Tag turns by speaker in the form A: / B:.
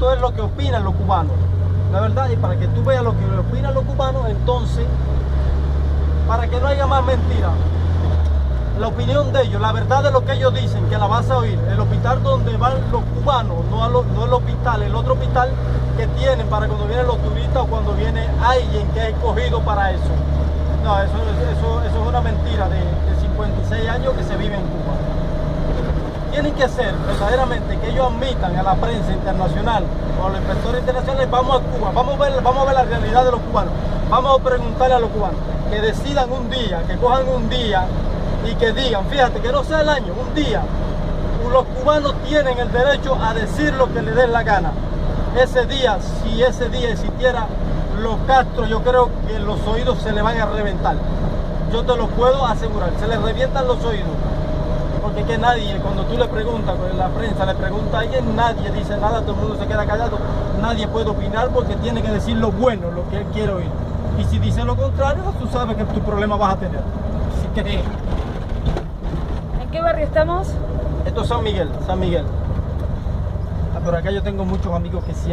A: esto es lo que opinan los cubanos. La verdad, y para que tú veas lo que opinan los cubanos, entonces, para que no haya más mentiras, la opinión de ellos, la verdad de lo que ellos dicen, que la vas a oír. El hospital donde van los cubanos, no, a lo- no el hospital, el otro hospital que tienen para cuando vienen los turistas o cuando viene alguien que ha escogido para eso. No, eso, eso, eso es una mentira de, de 56 años que se vive en Cuba. Que ser verdaderamente que ellos admitan a la prensa internacional o a los inspectores internacionales, vamos a Cuba, vamos a ver, vamos a ver la realidad de los cubanos, vamos a preguntarle a los cubanos, que decidan un día, que cojan un día y que digan, fíjate, que no sea el año, un día, los cubanos tienen el derecho a decir lo que les dé la gana. Ese día, si ese día existiera los Castro, yo creo que los oídos se le van a reventar. Yo te lo puedo asegurar, se les revientan los oídos. Porque que nadie, cuando tú le preguntas, con la prensa le pregunta a alguien, nadie dice nada, todo el mundo se queda callado, nadie puede opinar porque tiene que decir lo bueno, lo que él quiere oír. Y si dice lo contrario, tú sabes que tu problema vas a tener. Así que
B: ¿En qué barrio estamos?
A: esto es San Miguel, San Miguel. Ah, Por acá yo tengo muchos amigos que siempre...